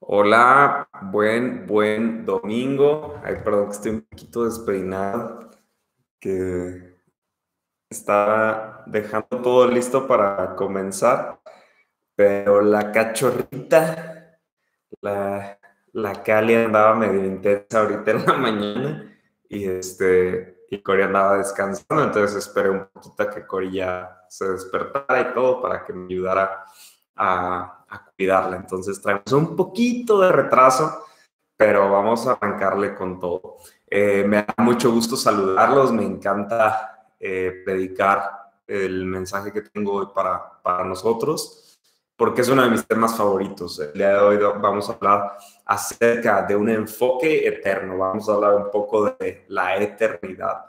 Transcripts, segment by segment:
Hola, buen, buen domingo. Ay, perdón, que estoy un poquito despeinado, que estaba dejando todo listo para comenzar, pero la cachorrita, la, la Cali andaba medio intensa ahorita en la mañana y este, y Cori andaba descansando, entonces esperé un poquito a que Cori ya se despertara y todo para que me ayudara a, cuidarla. Entonces traemos un poquito de retraso, pero vamos a arrancarle con todo. Eh, me da mucho gusto saludarlos, me encanta eh, predicar el mensaje que tengo hoy para, para nosotros, porque es uno de mis temas favoritos. El día de hoy vamos a hablar acerca de un enfoque eterno, vamos a hablar un poco de la eternidad.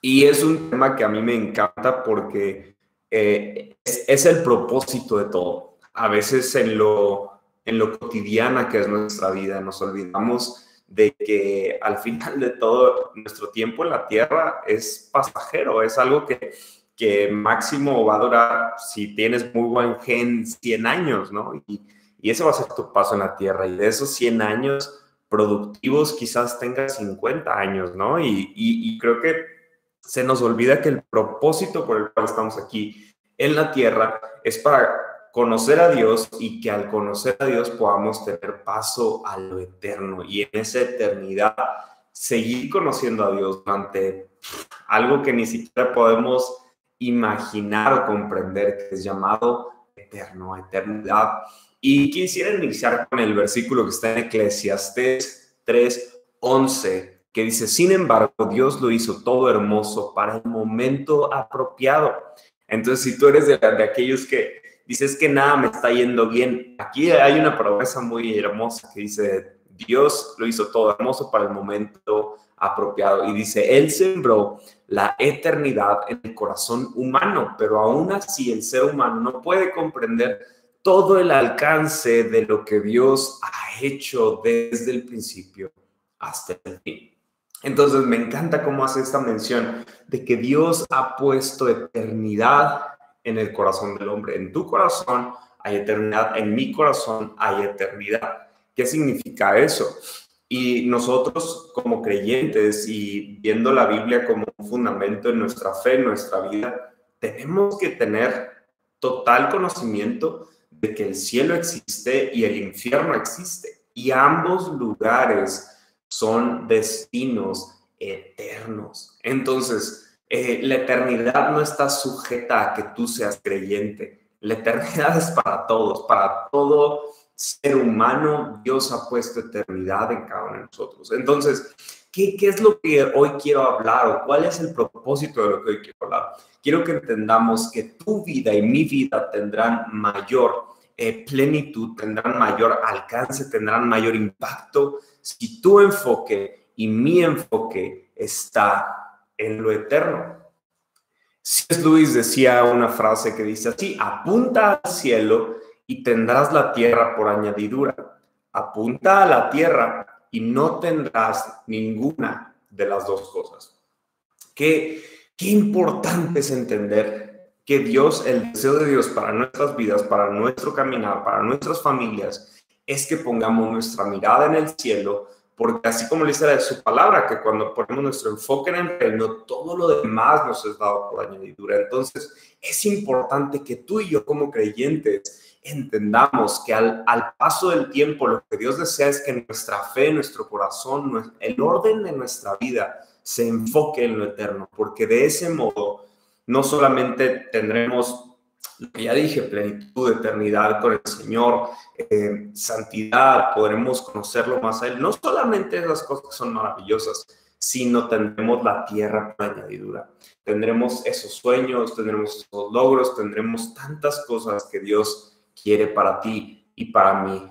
Y es un tema que a mí me encanta porque eh, es, el propósito de todo. A veces en lo, en lo cotidiana que es nuestra vida nos olvidamos de que al final de todo nuestro tiempo en la tierra es pasajero, es algo que, que máximo va a durar, si tienes muy buen gen, 100 años, ¿no? Y, y ese va a ser tu paso en la tierra. Y de esos 100 años productivos quizás tengas 50 años, ¿no? Y, y, y creo que se nos olvida que el propósito por el cual estamos aquí en la tierra es para conocer a Dios y que al conocer a Dios podamos tener paso a lo eterno y en esa eternidad seguir conociendo a Dios durante algo que ni siquiera podemos imaginar o comprender, que es llamado eterno, eternidad. Y quisiera iniciar con el versículo que está en Eclesiastes 3:11 que dice, sin embargo, Dios lo hizo todo hermoso para el momento apropiado. Entonces, si tú eres de, aquellos que dices que nada me está yendo bien, aquí hay una promesa muy hermosa que dice, Dios lo hizo todo hermoso para el momento apropiado. Y dice, Él sembró la eternidad en el corazón humano, pero aún así el ser humano no puede comprender todo el alcance de lo que Dios ha hecho desde el principio hasta el fin. Entonces me encanta cómo hace esta mención de que Dios ha puesto eternidad en el corazón del hombre. En tu corazón hay eternidad, en mi corazón hay eternidad. ¿Qué significa eso? Y nosotros como creyentes y viendo la Biblia como un fundamento en nuestra fe, en nuestra vida, tenemos que tener total conocimiento de que el cielo existe y el infierno existe. Y ambos lugares son destinos eternos. Entonces, eh, la eternidad no está sujeta a que tú seas creyente. La eternidad es para todos, para todo ser humano. Dios ha puesto eternidad en cada uno de nosotros. Entonces, ¿qué, ¿qué, es lo que hoy quiero hablar o cuál es el propósito de lo que hoy quiero hablar? Quiero que entendamos que tu vida y mi vida tendrán mayor eh, plenitud, tendrán mayor alcance, tendrán mayor impacto si tu enfoque y mi enfoque está en lo eterno. C.S. Luis decía una frase que dice así, apunta al cielo y tendrás la tierra por añadidura. Apunta a la tierra y no tendrás ninguna de las dos cosas. Qué, qué importante es entender que Dios, el deseo de Dios para nuestras vidas, para nuestro caminar, para nuestras familias, es que pongamos nuestra mirada en el cielo, porque así como le dice su palabra, que cuando ponemos nuestro enfoque en el reino, todo lo demás nos es dado por añadidura. Entonces, es importante que tú y yo como creyentes entendamos que al, al paso del tiempo lo que Dios desea es que nuestra fe, nuestro corazón, el orden de nuestra vida se enfoque en lo eterno, porque de ese modo no solamente tendremos lo que ya dije, plenitud, eternidad con el Señor, eh, santidad, podremos conocerlo más a Él. No solamente esas cosas que son maravillosas, sino tendremos la tierra por añadidura. Tendremos esos sueños, tendremos esos logros, tendremos tantas cosas que Dios quiere para ti y para mí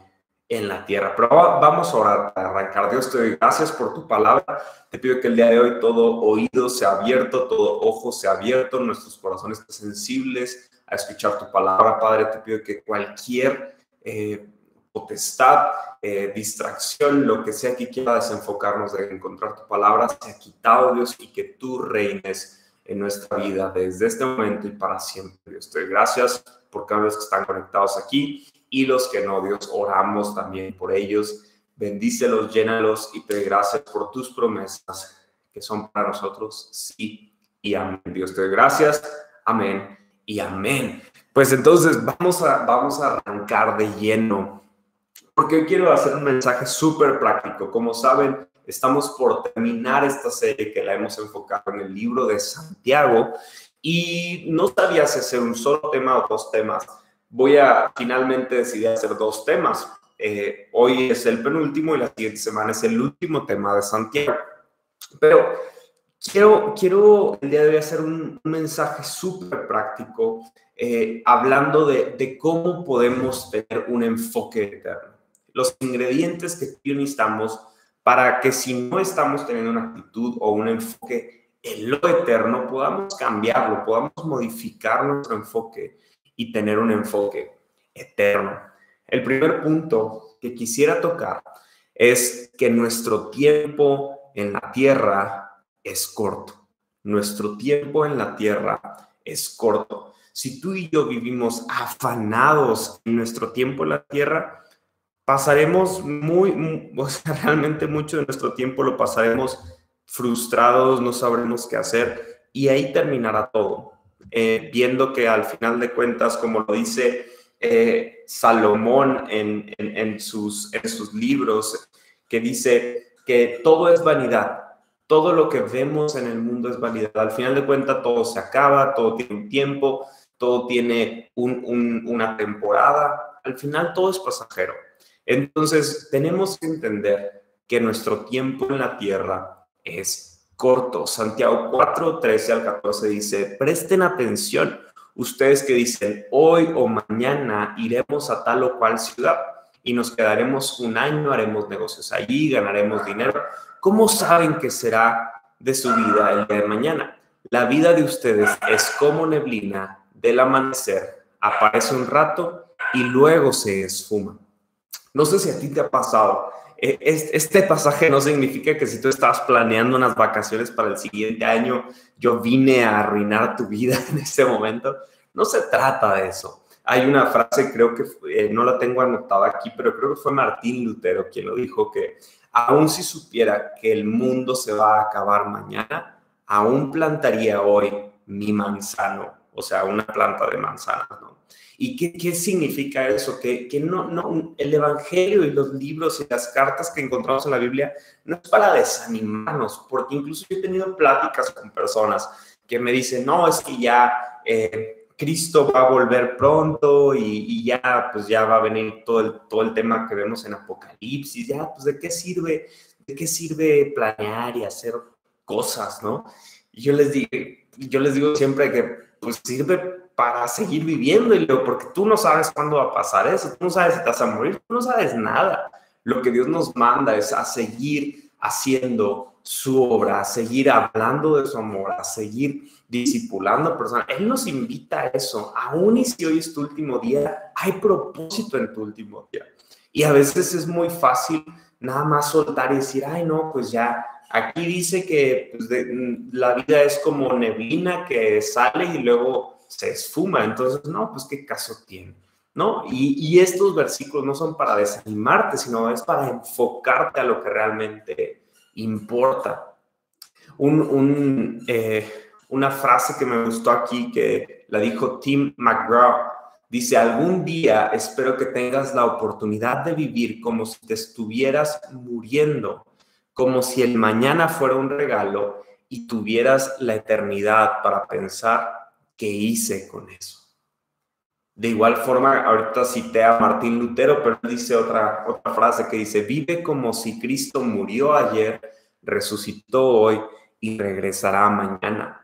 en la tierra. Pero vamos a orar para arrancar. Dios, te doy gracias por tu palabra. Te pido que el día de hoy todo oído sea abierto, todo ojo sea abierto, nuestros corazones sensibles a escuchar tu palabra, Padre. Te pido que cualquier eh, potestad, eh, distracción, lo que sea que quiera desenfocarnos de encontrar tu palabra, sea quitado, Dios, y que tú reines en nuestra vida desde este momento y para siempre, Dios. Te doy gracias por cada vez que están conectados aquí y los que no, Dios, oramos también por ellos. Bendícelos, llénalos y te doy gracias por tus promesas que son para nosotros, sí y amén. Dios te doy gracias, amén y amén. Pues entonces vamos a, vamos a arrancar de lleno, porque hoy quiero hacer un mensaje súper práctico. Como saben, estamos por terminar esta serie que la hemos enfocado en el libro de Santiago y no sabía si hacer un solo tema o dos temas. Voy a finalmente decidir hacer dos temas. Eh, hoy es el penúltimo y la siguiente semana es el último tema de Santiago. Pero quiero, quiero el día de hoy hacer un, un mensaje súper práctico eh, hablando de, de, cómo podemos tener un enfoque eterno. Los ingredientes que necesitamos para que si no estamos teniendo una actitud o un enfoque en lo eterno, podamos cambiarlo, podamos modificar nuestro enfoque y tener un enfoque eterno. El primer punto que quisiera tocar es que nuestro tiempo en la tierra es corto. Nuestro tiempo en la tierra es corto si tú y yo vivimos afanados en nuestro tiempo en la tierra, pasaremos muy, o sea, realmente mucho de nuestro tiempo lo pasaremos frustrados, no sabremos qué hacer y ahí terminará todo. Eh, viendo que al final de cuentas, como lo dice eh, Salomón en, en, sus, en sus libros, que dice que todo es vanidad, todo lo que vemos en el mundo es vanidad. Al final de cuentas, todo se acaba, todo tiene un tiempo, todo tiene una temporada, al final todo es pasajero. Entonces, tenemos que entender que nuestro tiempo en la tierra es corto. Santiago 4, 13 al 14 dice, presten atención ustedes que dicen, hoy o mañana iremos a tal o cual ciudad y nos quedaremos un año, haremos negocios allí, ganaremos dinero. ¿Cómo saben que será de su vida el día de mañana? La vida de ustedes es como neblina del amanecer, aparece un rato y luego se esfuma. No sé si a ti te ha pasado. E, este pasaje no significa que si tú estabas planeando unas vacaciones para el siguiente año, yo vine a arruinar tu vida en ese momento. No se trata de eso. Hay una frase, creo que eh, no la tengo anotada aquí, pero creo que fue Martín Lutero quien lo dijo, que aun si supiera que el mundo se va a acabar mañana, aún plantaría hoy mi manzano o sea, una planta de manzana, ¿no? ¿Y qué, qué significa eso? Que, que no, no, el Evangelio y los libros y las cartas que encontramos en la Biblia no es para desanimarnos, porque incluso yo he tenido pláticas con personas que me dicen, no, es que ya eh, Cristo va a volver pronto y, ya, pues ya va a venir todo el, todo el tema que vemos en Apocalipsis, ya, pues de qué sirve, de qué sirve planear y hacer cosas, ¿no? Y yo les digo, yo les digo siempre que pues sirve para seguir viviendo, y porque tú no sabes cuándo va a pasar eso, tú no sabes si te vas a morir, tú no sabes nada. Lo que Dios nos manda es a seguir haciendo su obra, seguir hablando de su amor, seguir discipulando a personas. Él nos invita a eso. Aún y si hoy es tu último día, hay propósito en tu último día. Y a veces es muy fácil nada más soltar y decir, ay, no, pues ya Aquí dice que pues, mm, la vida es como neblina que sale y luego se esfuma. Entonces, no, pues qué caso tiene. ¿No? Y, estos versículos no son para desanimarte, sino es para enfocarte a lo que realmente importa. Eh, una frase que me gustó aquí, que la dijo Tim McGraw, dice, algún día espero que tengas la oportunidad de vivir como si te estuvieras muriendo como si el mañana fuera un regalo y tuvieras la eternidad para pensar qué hice con eso. De igual forma, ahorita cité a Martín Lutero, pero dice otra, otra frase que dice, vive como si Cristo murió ayer, resucitó hoy y regresará mañana.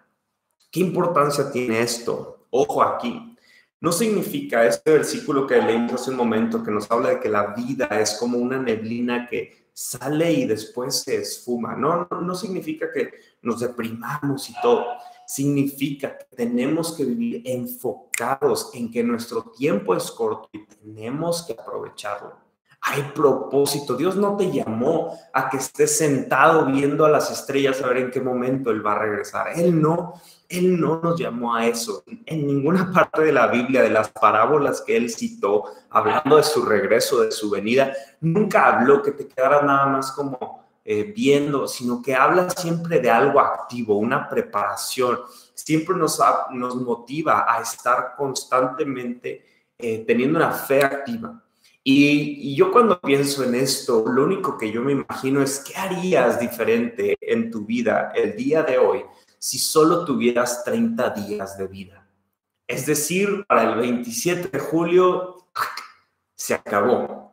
¿Qué importancia tiene esto? Ojo aquí. No significa este versículo que leímos hace un momento que nos habla de que la vida es como una neblina que sale y después se esfuma. No, no, significa que nos deprimamos y todo. Significa que tenemos que vivir enfocados en que nuestro tiempo es corto y tenemos que aprovecharlo. Hay propósito. Dios no te llamó a que estés sentado viendo a las estrellas a ver en qué momento Él va a regresar. Él no. Él no nos llamó a eso. En ninguna parte de la Biblia, de las parábolas que Él citó, hablando de su regreso, de su venida, nunca habló que te quedaras nada más como eh, viendo, sino que habla siempre de algo activo, una preparación. Siempre nos, nos motiva a estar constantemente eh, teniendo una fe activa. Y, yo cuando pienso en esto, lo único que yo me imagino es qué harías diferente en tu vida el día de hoy si solo tuvieras 30 días de vida. Es decir, para el 27 de julio se acabó.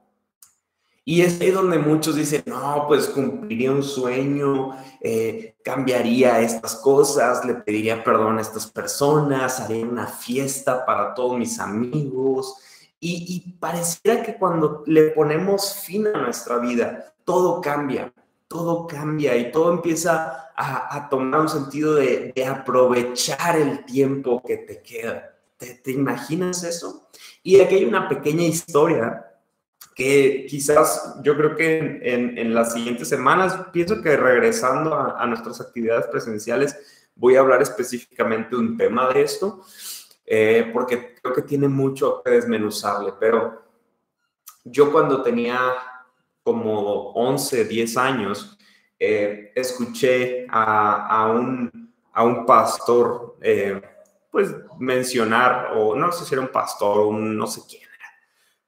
Y es ahí donde muchos dicen, no, pues cumpliría un sueño, eh, cambiaría estas cosas, le pediría perdón a estas personas, haría una fiesta para todos mis amigos, y, pareciera que cuando le ponemos fin a nuestra vida, todo cambia, todo cambia y todo empieza a, tomar un sentido de, aprovechar el tiempo que te queda. ¿Te, imaginas eso? Y aquí hay una pequeña historia que quizás yo creo que en, las siguientes semanas, pienso que regresando a, a, nuestras actividades presenciales, voy a hablar específicamente un tema de esto. Eh, porque creo que tiene mucho que desmenuzarle, pero yo cuando tenía como 11, 10 años, eh, escuché a, un, a, un, pastor, eh, pues mencionar, o no sé si era un pastor, un no sé quién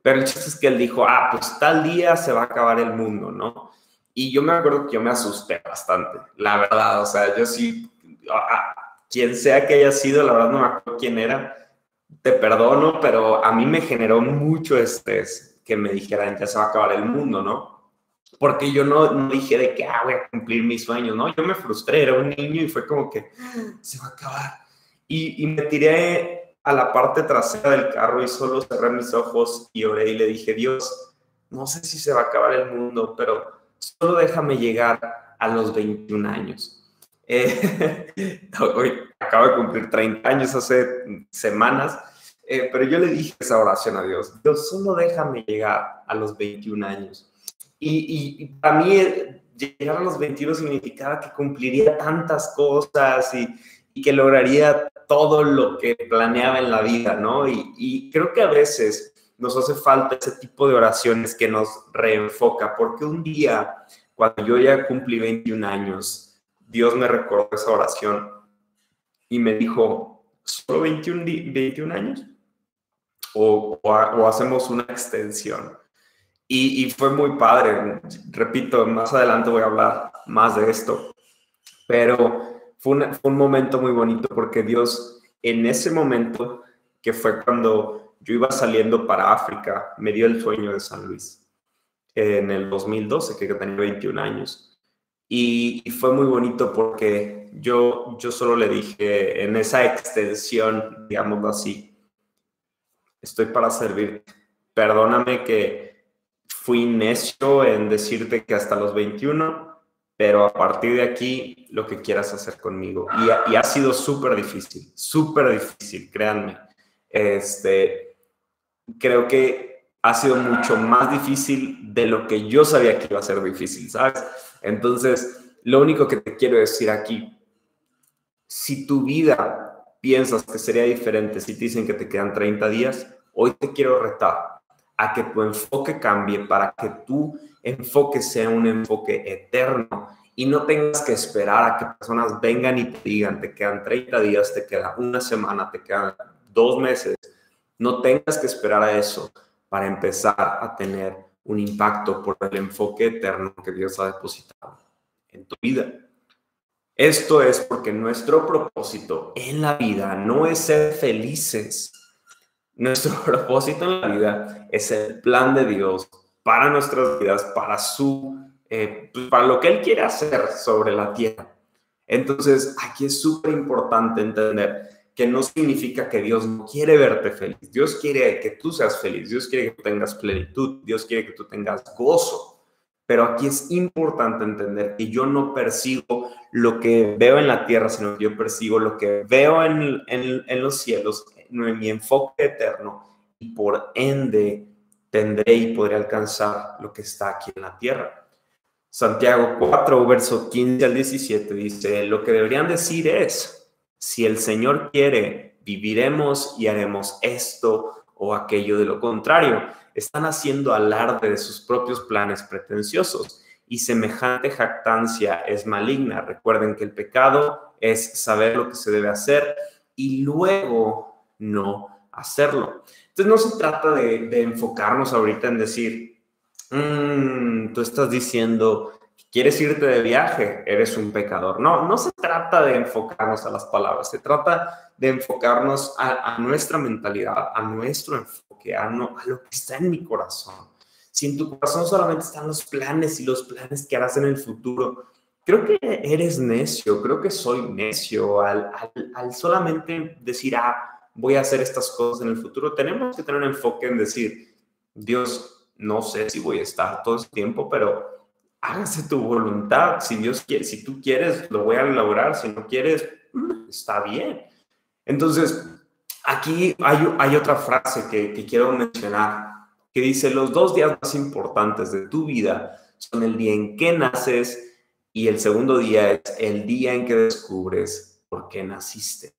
pero el chiste es que él dijo, ah, pues tal día se va a acabar el mundo, ¿no? Y yo me acuerdo que yo me asusté bastante, la verdad, o sea, yo sí, quien sea que haya sido, la verdad no me acuerdo quién era, te perdono, pero a mí me generó mucho estrés que me dijeran, ya se va a acabar el mundo, ¿no? Porque yo no, dije de que, ah, voy a cumplir mis sueños, ¿no? Yo me frustré, era un niño y fue como que, se va a acabar. Y me tiré a la parte trasera del carro y solo cerré mis ojos y oré y le dije, Dios, no sé si se va a acabar el mundo, pero solo déjame llegar a los 21 años eh, hoy acabo de cumplir 30 años hace semanas, eh, pero yo le dije esa oración a Dios, Dios, solo déjame llegar a los 21 años. Y, para mí llegar a los 21 significaba que cumpliría tantas cosas y, y que lograría todo lo que planeaba en la vida, ¿no? Y, y creo que a veces nos hace falta ese tipo de oraciones que nos reenfoca, porque un día, cuando yo ya cumplí 21 años, Dios me recordó esa oración y me dijo, ¿solo 21, 21 años? O, hacemos una extensión. Y, fue muy padre. Repito, más adelante voy a hablar más de esto. Pero fue, fue un momento muy bonito porque Dios en ese momento, que fue cuando yo iba saliendo para África, me dio el sueño de San Luis en el 2012, que tenía 21 años. Y, fue muy bonito porque yo, yo solo le dije en esa extensión, digámoslo así, estoy para servir. Perdóname que fui necio en decirte que hasta los 21, pero a partir de aquí lo que quieras hacer conmigo. Y, ha sido súper difícil, súper difícil, créanme. Este, creo que ha sido mucho más difícil de lo que yo sabía que iba a ser difícil, ¿sabes? Entonces, lo único que te quiero decir aquí, si tu vida piensas que sería diferente si te dicen que te quedan 30 días, hoy te quiero retar a que tu enfoque cambie para que tu enfoque sea un enfoque eterno y no tengas que esperar a que personas vengan y te digan, te quedan 30 días, te queda una semana, te quedan dos meses. No tengas que esperar a eso para empezar a tener un impacto por el enfoque eterno que Dios ha depositado en tu vida. Esto es porque nuestro propósito en la vida no es ser felices. Nuestro propósito en la vida es el plan de Dios para nuestras vidas, para su, eh, pues, para lo que Él quiere hacer sobre la tierra. Entonces, aquí es súper importante entender que no significa que Dios no quiere verte feliz. Dios quiere que tú seas feliz, Dios quiere que tengas plenitud, Dios quiere que tú tengas gozo. Pero aquí es importante entender que yo no persigo lo que veo en la tierra, sino que yo persigo lo que veo en, en los cielos, mi enfoque eterno, y por ende tendré y podré alcanzar lo que está aquí en la tierra. Santiago 4, verso 15 al 17 dice, lo que deberían decir es, Si el Señor quiere, viviremos y haremos esto o aquello. De lo contrario, están haciendo alarde de sus propios planes pretenciosos y semejante jactancia es maligna. Recuerden que el pecado es saber lo que se debe hacer y luego no hacerlo. Entonces no se trata de, enfocarnos ahorita en decir, mm, tú estás diciendo quieres irte de viaje, eres un pecador. No, no se trata de enfocarnos a las palabras, se trata de enfocarnos a, nuestra mentalidad, a nuestro enfoque, a, a lo que está en mi corazón. Si en tu corazón solamente están los planes y los planes que harás en el futuro, creo que eres necio, creo que soy necio al, al, solamente decir, ah, voy a hacer estas cosas en el futuro. Tenemos que tener un enfoque en decir, Dios, no sé si voy a estar todo el tiempo, pero hágase tu voluntad. Si Dios quiere, si tú quieres, lo voy a lograr. Si no quieres, mm, está bien. Entonces, aquí hay, hay otra frase que, que quiero mencionar, que dice, los dos días más importantes de tu vida son el día en que naces y el segundo día es el día en que descubres por qué naciste.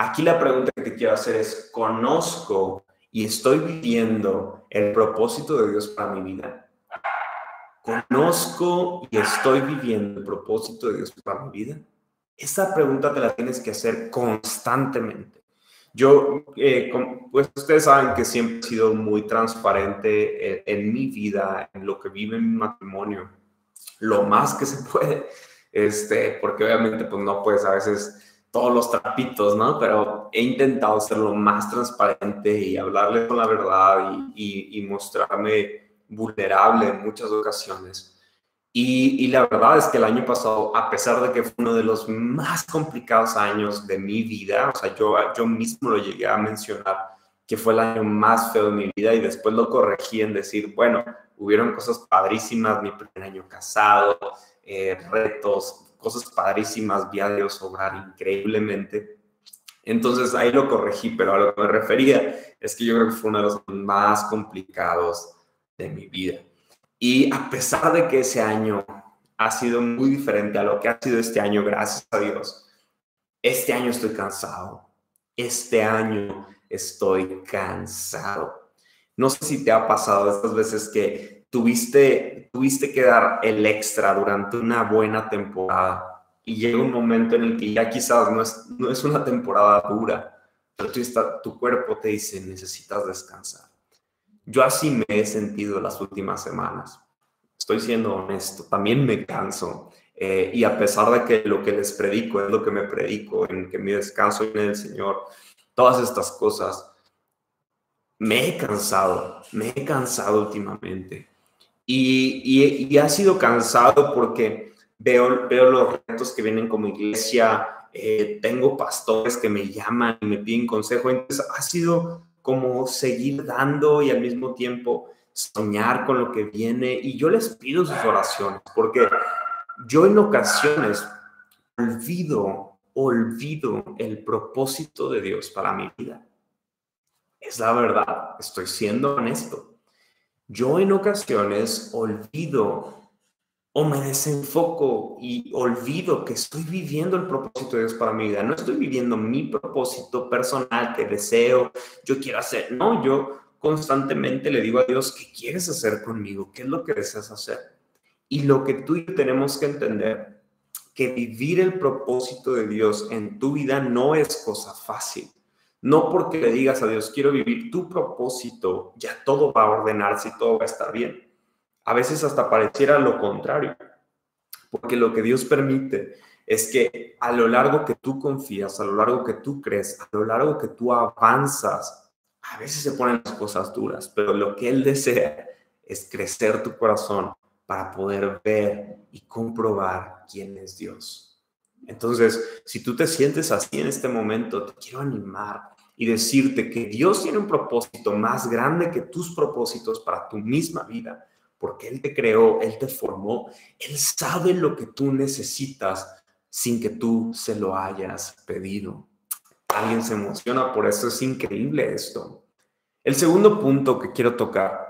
Aquí la pregunta que quiero hacer es, ¿conozco y estoy viviendo el propósito de Dios para mi vida? ¿Conozco y estoy viviendo el propósito de Dios para mi vida? Esa pregunta te la tienes que hacer constantemente. Yo, eh, pues ustedes saben que siempre he sido muy transparente en, mi vida, en lo que vive mi matrimonio, lo más que se puede, este, porque obviamente pues no puedes a veces todos los trapitos, ¿no? Pero he intentado ser lo más transparente y hablarle con la verdad y, y mostrarme vulnerable en muchas ocasiones. Y, la verdad es que el año pasado, a pesar de que fue uno de los más complicados años de mi vida, o sea, yo, yo mismo lo llegué a mencionar, que fue el año más feo de mi vida y después lo corregí en decir, bueno, hubieron cosas padrísimas, mi primer año casado, eh, retos, cosas padrísimas, vi a Dios obrar increíblemente. Entonces ahí lo corregí, pero a lo que me refería es que yo creo que fue uno de los más complicados de mi vida. Y a pesar de que ese año ha sido muy diferente a lo que ha sido este año, gracias a Dios, este año estoy cansado. Este año estoy cansado. No sé si te ha pasado estas veces que tuviste, tuviste que dar el extra durante una buena temporada y llega un momento en el que ya quizás no es, no es una temporada dura, pero tu, tu cuerpo te dice necesitas descansar yo así me he sentido las últimas semanas. Estoy siendo honesto, también me canso. Eh, y a pesar de que lo que les predico es lo que me predico, en que mi descanso viene del Señor, todas estas cosas, me he cansado, me he cansado últimamente. Y, ha sido cansado porque veo, veo los retos que vienen como iglesia, eh, tengo pastores que me llaman y me piden consejo, entonces ha sido como seguir dando y al mismo tiempo soñar con lo que viene. Y yo les pido sus oraciones, porque yo en ocasiones olvido, olvido el propósito de Dios para mi vida. Es la verdad, estoy siendo honesto. Yo en ocasiones olvido o me desenfoco y olvido que estoy viviendo el propósito de Dios para mi vida. No estoy viviendo mi propósito personal que deseo, yo quiero hacer. No, yo constantemente le digo a Dios, ¿qué quieres hacer conmigo? ¿Qué es lo que deseas hacer? Y lo que tú y yo tenemos que entender, que vivir el propósito de Dios en tu vida no es cosa fácil. No porque le digas a Dios, quiero vivir tu propósito, ya todo va a ordenarse y todo va a estar bien a veces hasta pareciera lo contrario, porque lo que Dios permite es que a lo largo que tú confías, a lo largo que tú crees, a lo largo que tú avanzas, a veces se ponen las cosas duras, pero lo que Él desea es crecer tu corazón para poder ver y comprobar quién es Dios. Entonces, si tú te sientes así en este momento, te quiero animar y decirte que Dios tiene un propósito más grande que tus propósitos para tu misma vida porque Él te creó, Él te formó, Él sabe lo que tú necesitas sin que tú se lo hayas pedido. Alguien se emociona, por eso es increíble esto. El segundo punto que quiero tocar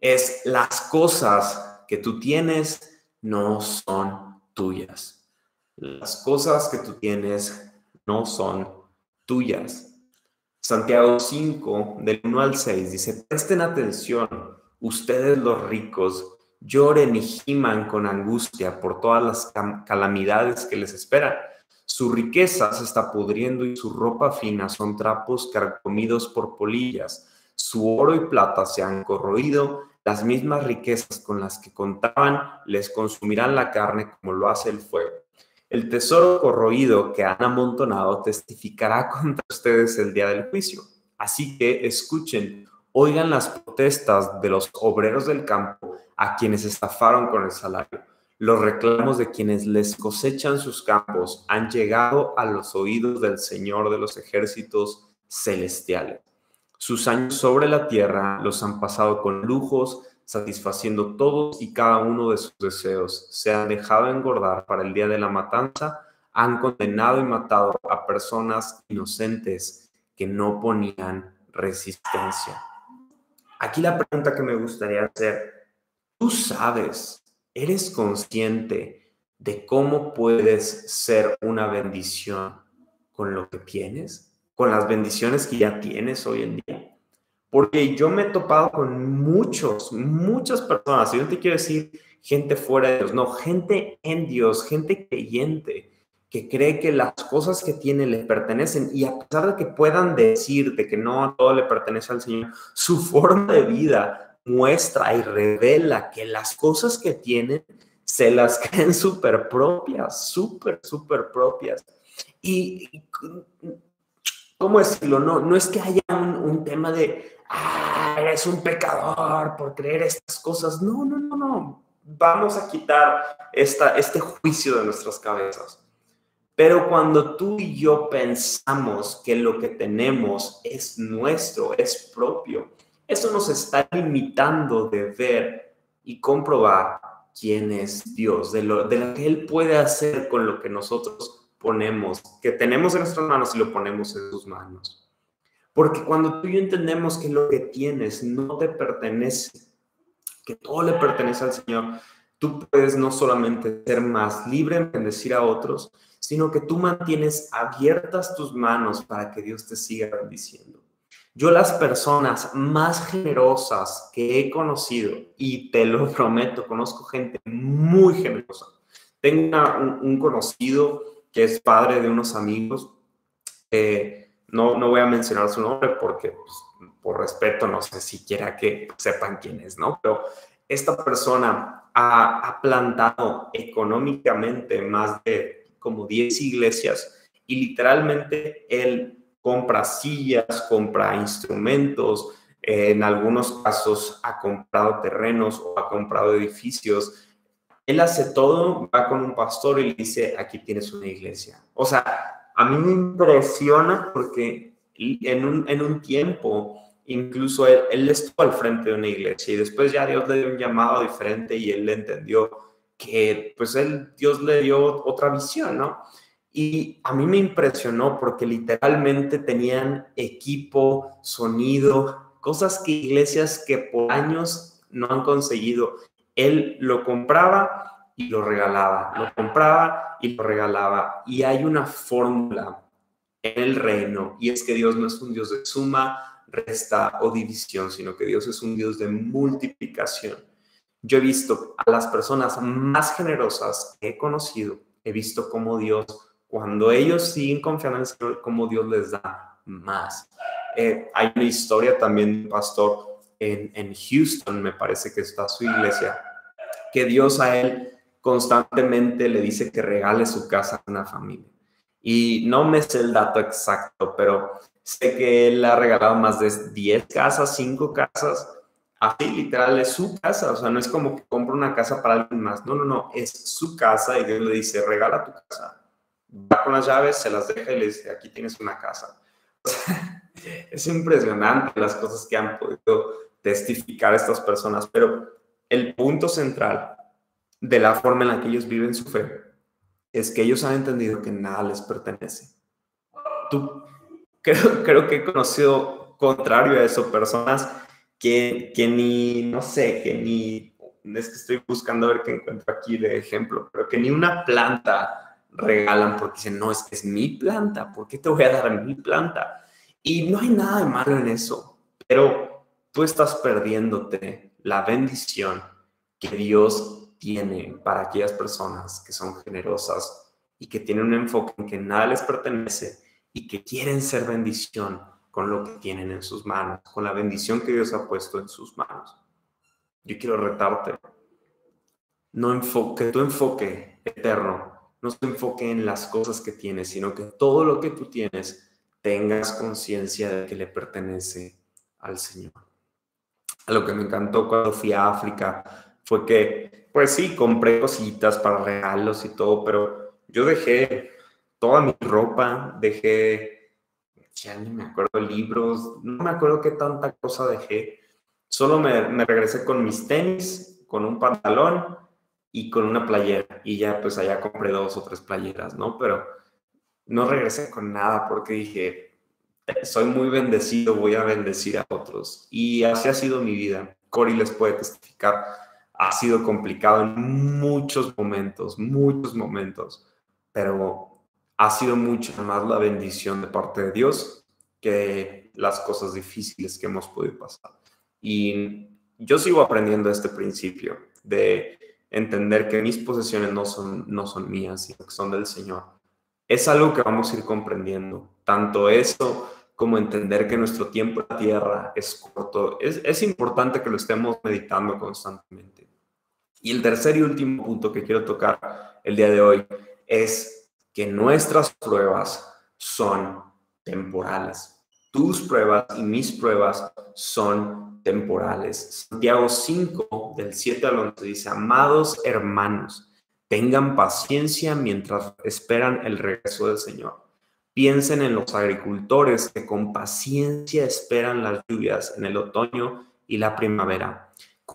es las cosas que tú tienes no son tuyas. Las cosas que tú tienes no son tuyas. Santiago 5, del 1 al 6, dice, presten atención, ustedes los ricos, lloren y giman con angustia por todas las calamidades que les esperan. Su riqueza se está pudriendo y su ropa fina son trapos carcomidos por polillas. Su oro y plata se han corroído, las mismas riquezas con las que contaban les consumirán la carne como lo hace el fuego. El tesoro corroído que han amontonado testificará contra ustedes el día del juicio. Así que escuchen, oigan las protestas de los obreros del campo a quienes estafaron con el salario. Los reclamos de quienes les cosechan sus campos han llegado a los oídos del Señor de los ejércitos celestiales. Sus años sobre la tierra los han pasado con lujos, satisfaciendo todos y cada uno de sus deseos. Se han dejado engordar para el día de la matanza, han condenado y matado a personas inocentes que no ponían resistencia. Aquí la pregunta que me gustaría hacer, ¿tú sabes, eres consciente de cómo puedes ser una bendición con lo que tienes, con las bendiciones que ya tienes hoy en día? Porque yo me he topado con muchos, muchas personas, y yo te quiero decir gente fuera de Dios, no, gente en Dios, gente creyente, que cree que las cosas que tiene le pertenecen y a pesar de que puedan decir de que no a todo le pertenece al Señor, su forma de vida muestra y revela que las cosas que tienen se las creen súper propias, súper, súper propias. Y, ¿cómo decirlo? No, no es que haya un tema de, eres un pecador por creer estas cosas. No, no, no, no. Vamos a quitar esta, este juicio de nuestras cabezas. Pero cuando tú y yo pensamos que lo que tenemos es nuestro, es propio, eso nos está limitando de ver y comprobar quién es Dios, de lo, de lo que Él puede hacer con lo que nosotros ponemos, que tenemos en nuestras manos y lo ponemos en sus manos. Porque cuando tú y yo entendemos que lo que tienes no te pertenece, que todo le pertenece al Señor, tú puedes no solamente ser más libre en bendecir a otros, sino que tú mantienes abiertas tus manos para que Dios te siga bendiciendo. Yo las personas más generosas que he conocido, y te lo prometo, conozco gente muy generosa. Tengo un, conocido que es padre de unos amigos. Eh, no, no voy a mencionar su nombre porque pues, por respeto no sé si quiera que sepan quién es, ¿no? Pero esta persona ha, ha plantado económicamente más de como 10 iglesias y literalmente él compra sillas, compra instrumentos, en algunos casos ha comprado terrenos o ha comprado edificios. Él hace todo, va con un pastor y le dice, aquí tienes una iglesia. O sea, a mí me impresiona porque en un, en un tiempo, incluso él, estuvo al frente de una iglesia y después ya Dios le dio un llamado diferente y él le entendió que pues él, Dios le dio otra visión, ¿no? Y a mí me impresionó porque literalmente tenían equipo, sonido, cosas que iglesias que por años no han conseguido. Él lo compraba y lo regalaba, lo compraba y lo regalaba. Y hay una fórmula en el reino y es que Dios no es un Dios de suma, resta o división, sino que Dios es un Dios de multiplicación. Yo he visto a las personas más generosas que he conocido, he visto cómo Dios, cuando ellos siguen confiando en el Señor, cómo Dios les da más. Eh, hay una historia también de un pastor en, en Houston, me parece que está su iglesia, que Dios a él constantemente le dice que regale su casa a una familia. Y no me sé el dato exacto, pero sé que él ha regalado más de 10 casas, 5 casas. Así literal es su casa, o sea, no es como que compra una casa para alguien más. No, no, no, es su casa y Dios le dice, regala tu casa. Va con las llaves, se las deja y le dice, aquí tienes una casa. es impresionante las cosas que han podido testificar estas personas, pero el punto central de la forma en la que ellos viven su fe es que ellos han entendido que nada les pertenece. Tú, creo, creo que he conocido contrario a eso, personas que, que ni, no sé, que ni, es que estoy buscando ver qué encuentro aquí de ejemplo, pero que ni una planta regalan porque dicen, no, es que es mi planta, ¿por qué te voy a dar mi planta? Y no hay nada de malo en eso, pero tú estás perdiéndote la bendición que Dios tiene para aquellas personas que son generosas y que tienen un enfoque en que nada les pertenece y que quieren ser bendición con lo que tienen en sus manos, con la bendición que Dios ha puesto en sus manos. Yo quiero retarte. No enfoque, que tu enfoque eterno no se enfoque en las cosas que tienes, sino que todo lo que tú tienes tengas conciencia de que le pertenece al Señor. Lo que me encantó cuando fui a África fue que, pues sí, compré cositas para regalos y todo, pero yo dejé toda mi ropa, dejé, ya ni me acuerdo, libros, no me acuerdo qué tanta cosa dejé. Solo me, regresé con mis tenis, con un pantalón y con una playera. Y ya pues allá compré dos o tres playeras, ¿no? Pero no regresé con nada porque dije, soy muy bendecido, voy a bendecir a otros. Y así ha sido mi vida. Cory les puede testificar. Ha sido complicado en muchos momentos, muchos momentos, pero ha sido mucho más la bendición de parte de Dios que las cosas difíciles que hemos podido pasar. Y yo sigo aprendiendo este principio de entender que mis posesiones no son, no son mías, sino que son del Señor. Es algo que vamos a ir comprendiendo. Tanto eso como entender que nuestro tiempo en la tierra es corto. Es, es importante que lo estemos meditando constantemente. Y el tercer y último punto que quiero tocar el día de hoy es que nuestras pruebas son temporales. Tus pruebas y mis pruebas son temporales. Santiago 5, del 7 al 11, dice, amados hermanos, tengan paciencia mientras esperan el regreso del Señor. Piensen en los agricultores que con paciencia esperan las lluvias en el otoño y la primavera.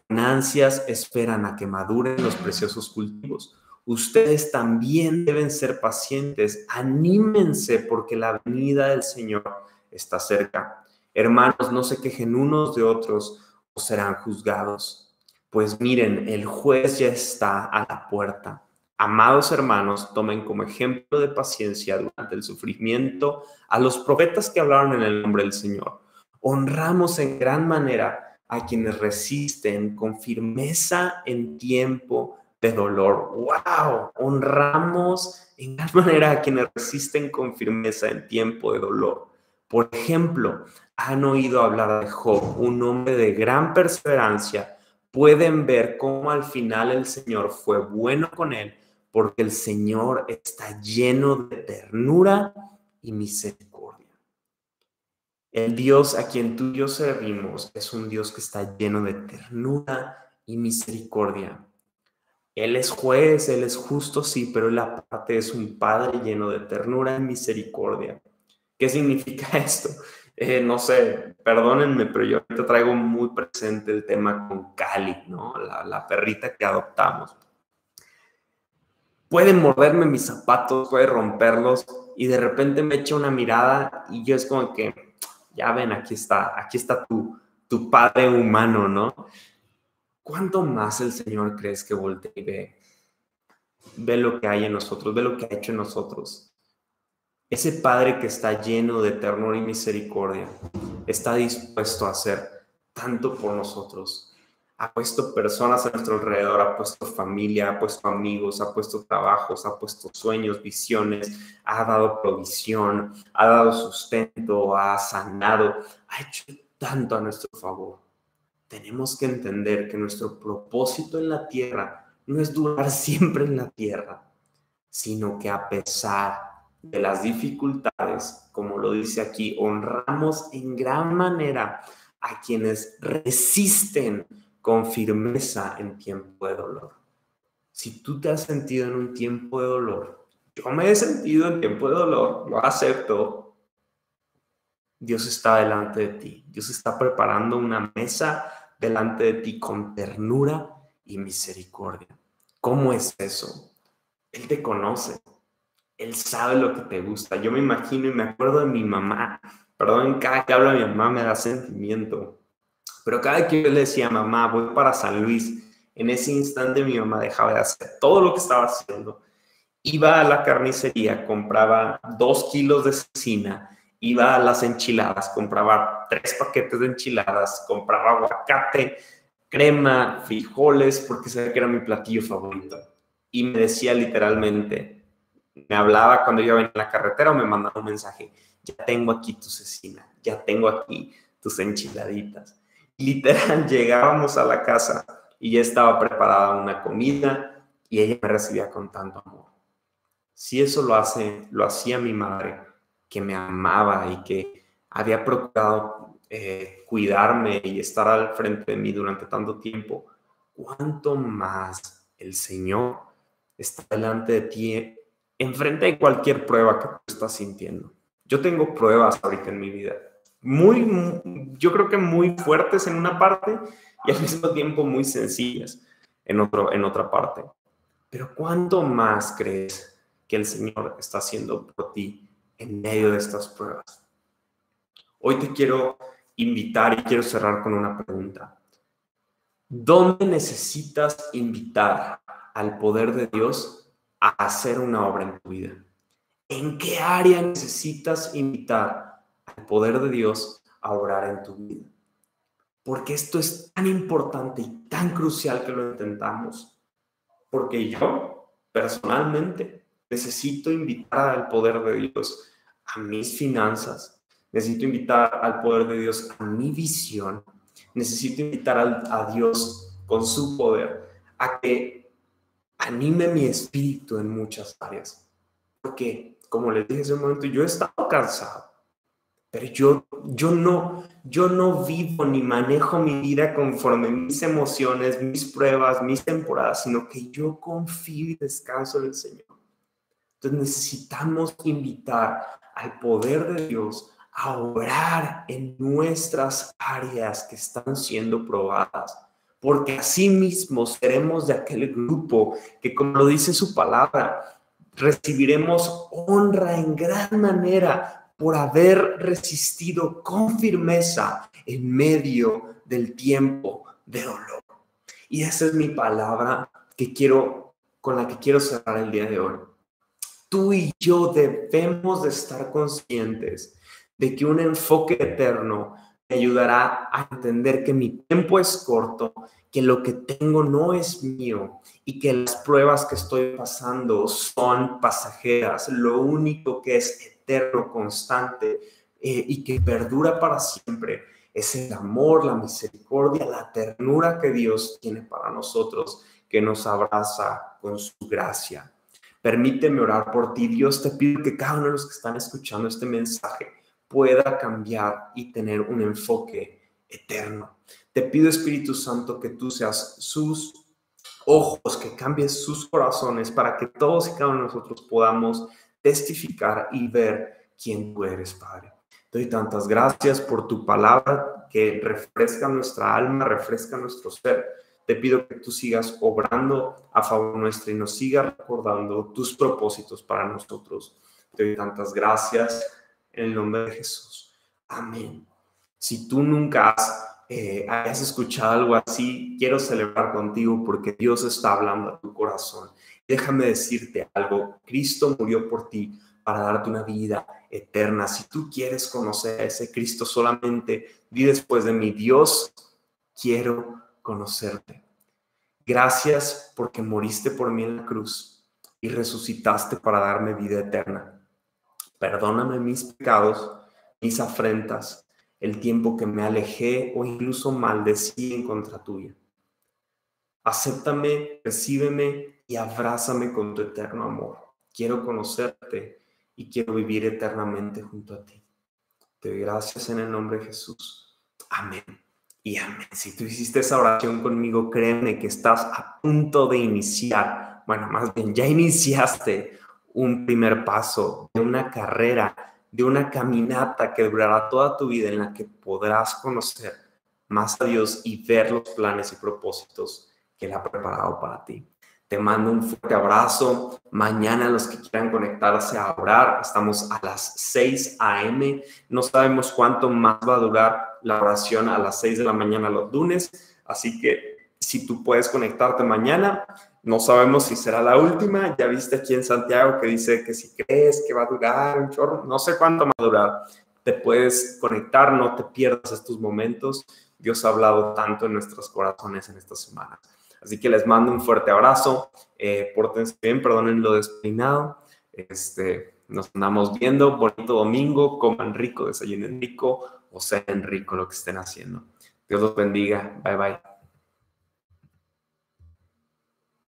Con ansias esperan a que maduren los preciosos cultivos. Ustedes también deben ser pacientes. Anímense porque la venida del Señor está cerca. Hermanos, no se quejen unos de otros o serán juzgados. Pues miren, el juez ya está a la puerta. Amados hermanos, tomen como ejemplo de paciencia durante el sufrimiento a los profetas que hablaron en el nombre del Señor. Honramos en gran manera a quienes resisten con firmeza en tiempo de dolor. ¡Wow! Honramos en gran manera a quienes resisten con firmeza en tiempo de dolor. Por ejemplo, han oído hablar de Job, un hombre de gran perseverancia, pueden ver cómo al final el Señor fue bueno con él, porque el Señor está lleno de ternura y misericordia. El Dios a quien tú y yo servimos es un Dios que está lleno de ternura y misericordia. Él es juez, Él es justo, sí, pero la parte es un Padre lleno de ternura y misericordia. ¿Qué significa esto? Eh, no sé, perdónenme, pero yo te traigo muy presente el tema con Cali, ¿no? La, perrita que adoptamos. Puede morderme mis zapatos, puede romperlos y de repente me echa una mirada y yo es como que, ya ven, aquí está, aquí está tu, tu padre humano, ¿no? ¿Cuánto más el Señor crees que voltea y ve? Ve lo que hay en nosotros, ve lo que ha hecho en nosotros. Ese Padre que está lleno de ternura y misericordia está dispuesto a hacer tanto por nosotros. Ha puesto personas a nuestro alrededor, ha puesto familia, ha puesto amigos, ha puesto trabajos, ha puesto sueños, visiones, ha dado provisión, ha dado sustento, ha sanado, ha hecho tanto a nuestro favor. Tenemos que entender que nuestro propósito en la tierra no es durar siempre en la tierra, sino que a pesar de las dificultades, como lo dice aquí, honramos en gran manera a quienes resisten con firmeza en tiempo de dolor. Si tú te has sentido en un tiempo de dolor, yo me he sentido en tiempo de dolor, lo acepto. Dios está delante de ti. Dios está preparando una mesa delante de ti con ternura y misericordia. ¿Cómo es eso? Él te conoce. Él sabe lo que te gusta. Yo me imagino y me acuerdo de mi mamá. Perdón, cada que hablo de mi mamá me da sentimiento. Pero cada que yo le decía, mamá, voy para San Luis, en ese instante mi mamá dejaba de hacer todo lo que estaba haciendo iba a la carnicería, compraba dos kilos de cecina, iba a las enchiladas, compraba tres paquetes de enchiladas, compraba aguacate, crema, frijoles, porque sabía que era mi platillo favorito. Y me decía literalmente, me hablaba cuando yo venía en la carretera o me mandaba un mensaje, ya tengo aquí tu cecina, ya tengo aquí tus enchiladitas. Literal, llegábamos a la casa y ya estaba preparada una comida y ella me recibía con tanto amor. Si eso lo hace, lo hacía mi madre, que me amaba y que había procurado eh, cuidarme y estar al frente de mí durante tanto tiempo, ¿cuánto más el Señor está delante de ti, enfrente de cualquier prueba que tú estás sintiendo? Yo tengo pruebas ahorita en mi vida, muy, yo creo que muy fuertes en una parte y al mismo tiempo muy sencillas en, otro, en otra parte. Pero ¿cuánto más crees que el Señor está haciendo por ti en medio de estas pruebas. Hoy te quiero invitar y quiero cerrar con una pregunta. ¿Dónde necesitas invitar al poder de Dios a hacer una obra en tu vida? ¿En qué área necesitas invitar al poder de Dios a orar en tu vida? Porque esto es tan importante y tan crucial que lo intentamos. Porque yo, personalmente, necesito invitar al poder de Dios a mis finanzas, necesito invitar al poder de Dios a mi visión, necesito invitar a, Dios con su poder a que anime mi espíritu en muchas áreas. Porque, como les dije hace un momento, yo he estado cansado, pero yo, yo, no, yo no vivo ni manejo mi vida conforme mis emociones, mis pruebas, mis temporadas, sino que yo confío y descanso en el Señor. Entonces necesitamos invitar al poder de Dios a obrar en nuestras áreas que están siendo probadas, porque así mismo seremos de aquel grupo que, como lo dice su palabra, recibiremos honra en gran manera por haber resistido con firmeza en medio del tiempo de dolor. Y esa es mi palabra que quiero con la que quiero cerrar el día de hoy tú y yo debemos de estar conscientes de que un enfoque eterno me ayudará a entender que mi tiempo es corto, que lo que tengo no es mío y que las pruebas que estoy pasando son pasajeras. Lo único que es eterno, constante eh, y que perdura para siempre es el amor, la misericordia, la ternura que Dios tiene para nosotros, que nos abraza con su gracia. Permíteme orar por ti. Dios, te pido que cada uno de los que están escuchando este mensaje pueda cambiar y tener un enfoque eterno. Te pido, Espíritu Santo, que tú seas sus ojos, que cambies sus corazones para que todos y cada uno de nosotros podamos testificar y ver quién tú eres, Padre. Doy tantas gracias por tu palabra que refresca nuestra alma, refresca nuestro ser te pido que tú sigas obrando a favor nuestro y nos sigas recordando tus propósitos para nosotros. Te doy tantas gracias en el nombre de Jesús. Amén. Si tú nunca has, eh, hayas escuchado algo así, quiero celebrar contigo porque Dios está hablando a tu corazón. Déjame decirte algo. Cristo murió por ti para darte una vida eterna. Si tú quieres conocer a ese Cristo solamente, di después de mi Dios, quiero conocerte. Gracias porque moriste por mí en la cruz y resucitaste para darme vida eterna. Perdóname mis pecados, mis afrentas, el tiempo que me alejé o incluso maldecí en contra tuya. Acéptame, recíbeme y abrázame con tu eterno amor. Quiero conocerte y quiero vivir eternamente junto a ti. Te doy gracias en el nombre de Jesús. Amén. Y amén. Si tú hiciste esa oración conmigo, créeme que estás a punto de iniciar, bueno, más bien ya iniciaste un primer paso de una carrera, de una caminata que durará toda tu vida en la que podrás conocer más a Dios y ver los planes y propósitos que Él ha preparado para ti. Te mando un fuerte abrazo. Mañana los que quieran conectarse a orar, estamos a las 6 a.m. No sabemos cuánto más va a durar la oración a las 6 de la mañana los lunes, así que si tú puedes conectarte mañana, no sabemos si será la última. Ya viste aquí en Santiago que dice que si crees que va a durar un chorro, no sé cuánto va a durar. Te puedes conectar, no te pierdas estos momentos. Dios ha hablado tanto en nuestros corazones en estas semanas. Así que les mando un fuerte abrazo. Eh, pórtense bien, perdonen lo despeinado. Este, nos andamos viendo. Bonito domingo. Coman rico, desayunen rico o sean rico lo que estén haciendo. Dios los bendiga. Bye bye.